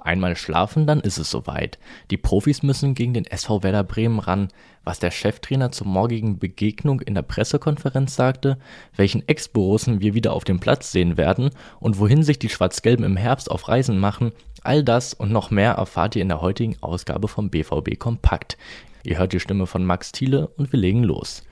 einmal schlafen, dann ist es soweit. Die Profis müssen gegen den SV Werder Bremen ran. Was der Cheftrainer zur morgigen Begegnung in der Pressekonferenz sagte, welchen Ex-Borussen wir wieder auf dem Platz sehen werden und wohin sich die Schwarz-Gelben im Herbst auf Reisen machen, all das und noch mehr erfahrt ihr in der heutigen Ausgabe vom BVB Kompakt. Ihr hört die Stimme von Max Thiele und wir legen los.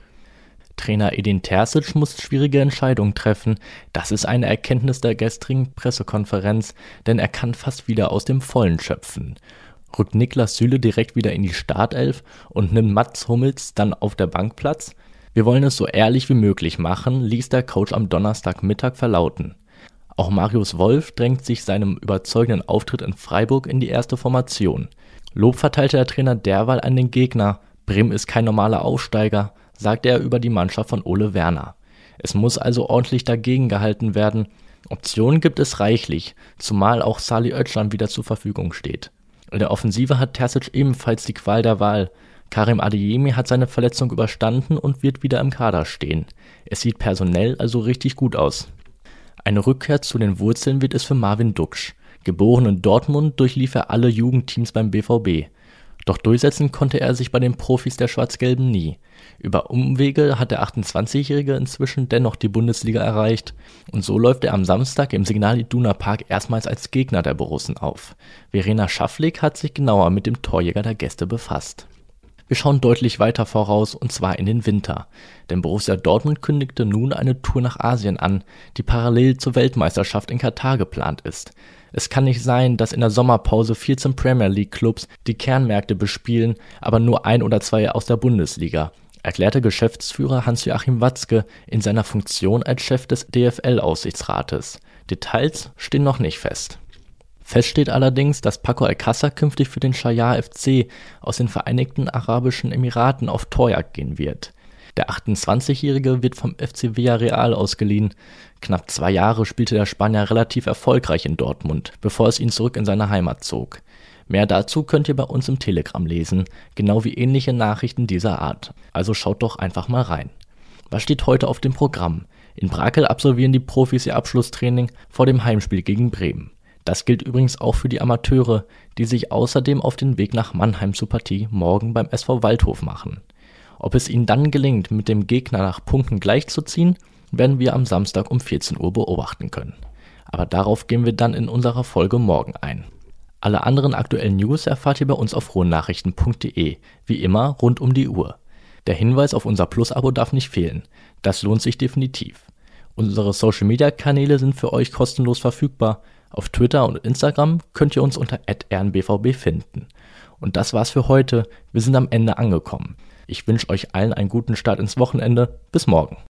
Trainer Edin Terzic muss schwierige Entscheidungen treffen. Das ist eine Erkenntnis der gestrigen Pressekonferenz, denn er kann fast wieder aus dem Vollen schöpfen. Rückt Niklas Süle direkt wieder in die Startelf und nimmt Mats Hummels dann auf der Bank Platz? Wir wollen es so ehrlich wie möglich machen, ließ der Coach am Donnerstagmittag verlauten. Auch Marius Wolf drängt sich seinem überzeugenden Auftritt in Freiburg in die erste Formation. Lob verteilte der Trainer derweil an den Gegner. Bremen ist kein normaler Aufsteiger sagte er über die Mannschaft von Ole Werner. Es muss also ordentlich dagegen gehalten werden. Optionen gibt es reichlich, zumal auch Sali Özcan wieder zur Verfügung steht. In der Offensive hat Terzic ebenfalls die Qual der Wahl. Karim Adeyemi hat seine Verletzung überstanden und wird wieder im Kader stehen. Es sieht personell also richtig gut aus. Eine Rückkehr zu den Wurzeln wird es für Marvin Duksch. Geboren in Dortmund durchlief er alle Jugendteams beim BVB. Doch durchsetzen konnte er sich bei den Profis der Schwarz-Gelben nie. Über Umwege hat der 28-Jährige inzwischen dennoch die Bundesliga erreicht und so läuft er am Samstag im Signal Iduna Park erstmals als Gegner der Borussen auf. Verena Schafflik hat sich genauer mit dem Torjäger der Gäste befasst. Wir schauen deutlich weiter voraus und zwar in den Winter. Denn Borussia Dortmund kündigte nun eine Tour nach Asien an, die parallel zur Weltmeisterschaft in Katar geplant ist. Es kann nicht sein, dass in der Sommerpause 14 Premier League Clubs die Kernmärkte bespielen, aber nur ein oder zwei aus der Bundesliga, erklärte Geschäftsführer Hans-Joachim Watzke in seiner Funktion als Chef des DFL-Aufsichtsrates. Details stehen noch nicht fest. Fest steht allerdings, dass Paco Alcázar künftig für den Shayar FC aus den Vereinigten Arabischen Emiraten auf Torjagd gehen wird. Der 28-Jährige wird vom FC Villarreal ausgeliehen. Knapp zwei Jahre spielte der Spanier relativ erfolgreich in Dortmund, bevor es ihn zurück in seine Heimat zog. Mehr dazu könnt ihr bei uns im Telegram lesen, genau wie ähnliche Nachrichten dieser Art. Also schaut doch einfach mal rein. Was steht heute auf dem Programm? In Brakel absolvieren die Profis ihr Abschlusstraining vor dem Heimspiel gegen Bremen. Das gilt übrigens auch für die Amateure, die sich außerdem auf den Weg nach Mannheim zur Partie morgen beim SV Waldhof machen. Ob es ihnen dann gelingt, mit dem Gegner nach Punkten gleichzuziehen, werden wir am Samstag um 14 Uhr beobachten können. Aber darauf gehen wir dann in unserer Folge morgen ein. Alle anderen aktuellen News erfahrt ihr bei uns auf ruhnachrichten.de, wie immer rund um die Uhr. Der Hinweis auf unser Plus-Abo darf nicht fehlen. Das lohnt sich definitiv. Unsere Social-Media-Kanäle sind für euch kostenlos verfügbar. Auf Twitter und Instagram könnt ihr uns unter rnbvb finden. Und das war's für heute. Wir sind am Ende angekommen. Ich wünsche euch allen einen guten Start ins Wochenende. Bis morgen.